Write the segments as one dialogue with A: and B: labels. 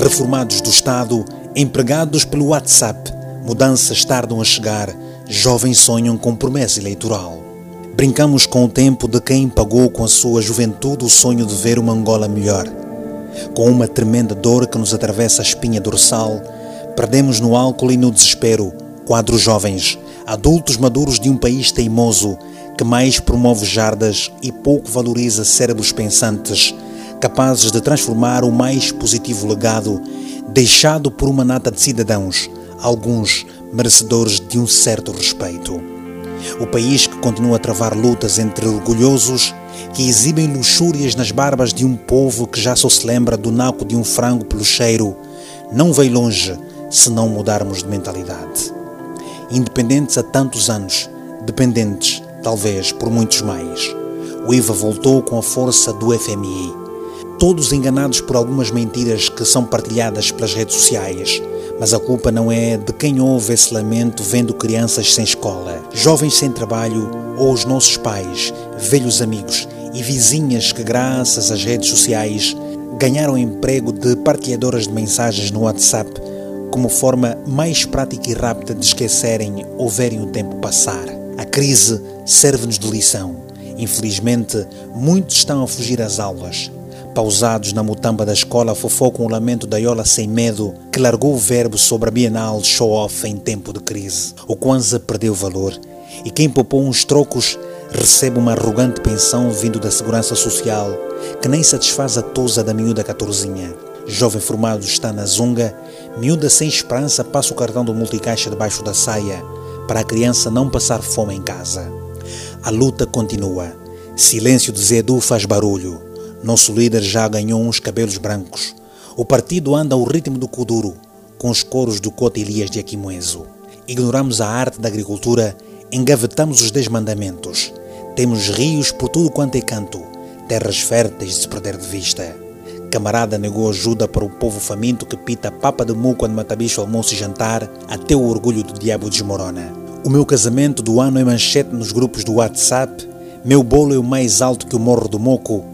A: reformados do Estado, empregados pelo WhatsApp, mudanças tardam a chegar, jovens sonham com promessa eleitoral. Brincamos com o tempo de quem pagou com a sua juventude o sonho de ver uma Angola melhor. Com uma tremenda dor que nos atravessa a espinha dorsal, perdemos no álcool e no desespero quadros jovens, adultos maduros de um país teimoso que mais promove jardas e pouco valoriza cérebros pensantes, capazes de transformar o mais positivo legado deixado por uma nata de cidadãos, alguns merecedores de um certo respeito. O país que continua a travar lutas entre orgulhosos que exibem luxúrias nas barbas de um povo que já só se lembra do naco de um frango pelo cheiro, não vai longe se não mudarmos de mentalidade. Independentes há tantos anos, dependentes, talvez, por muitos mais. O IVA voltou com a força do FMI. Todos enganados por algumas mentiras que são partilhadas pelas redes sociais mas a culpa não é de quem ouve esse lamento vendo crianças sem escola, jovens sem trabalho ou os nossos pais, velhos amigos e vizinhas que, graças às redes sociais, ganharam emprego de partilhadoras de mensagens no WhatsApp como forma mais prática e rápida de esquecerem ou verem o tempo passar. A crise serve-nos de lição. Infelizmente, muitos estão a fugir às aulas, Pausados na mutamba da escola, fofocam o lamento da Iola sem medo, que largou o verbo sobre a Bienal show-off em tempo de crise. O Kwanzaa perdeu valor e quem poupou uns trocos recebe uma arrogante pensão vindo da segurança social que nem satisfaz a tosa da miúda catorzinha. Jovem formado está na zunga, miúda sem esperança passa o cartão do multicaixa debaixo da saia para a criança não passar fome em casa. A luta continua. Silêncio de Zedu faz barulho. Nosso líder já ganhou uns cabelos brancos. O partido anda ao ritmo do Kuduro, com os coros do Cota Elias de Aquimoeso. Ignoramos a arte da agricultura, engavetamos os desmandamentos. Temos rios por tudo quanto é canto, terras férteis de se perder de vista. Camarada negou ajuda para o povo faminto que pita papa de mu quando mata bicho almoço e jantar, até o orgulho do diabo desmorona. O meu casamento do ano é manchete nos grupos do WhatsApp, meu bolo é o mais alto que o morro do moco,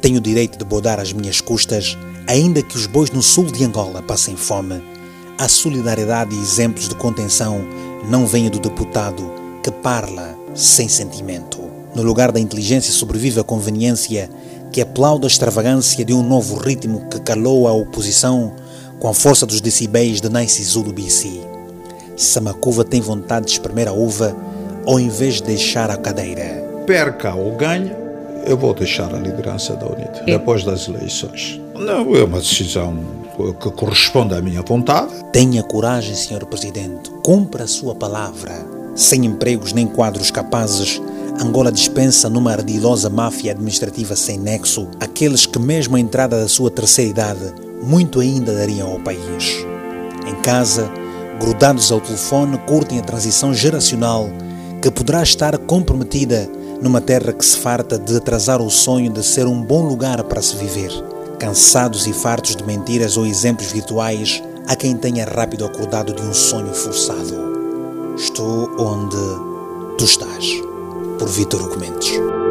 A: tenho o direito de bodar às minhas custas, ainda que os bois no sul de Angola passem fome. A solidariedade e exemplos de contenção não venham do deputado que parla sem sentimento. No lugar da inteligência sobrevive a conveniência que aplaude a extravagância de um novo ritmo que calou a oposição com a força dos decibéis de Nice Zulu BC. Samacuva tem vontade de espremer a uva ao invés de deixar a cadeira.
B: Perca ou ganha, eu vou deixar a liderança da UNIT é. depois das eleições. Não é uma decisão que corresponde à minha vontade.
A: Tenha coragem, Sr. Presidente. Cumpra a sua palavra. Sem empregos nem quadros capazes, Angola dispensa numa ardilosa máfia administrativa sem nexo aqueles que, mesmo à entrada da sua terceira idade, muito ainda dariam ao país. Em casa, grudados ao telefone, curtem a transição geracional que poderá estar comprometida numa terra que se farta de atrasar o sonho de ser um bom lugar para se viver. Cansados e fartos de mentiras ou exemplos virtuais, há quem tenha rápido acordado de um sonho forçado. Estou onde tu estás. Por Vitor Documentos.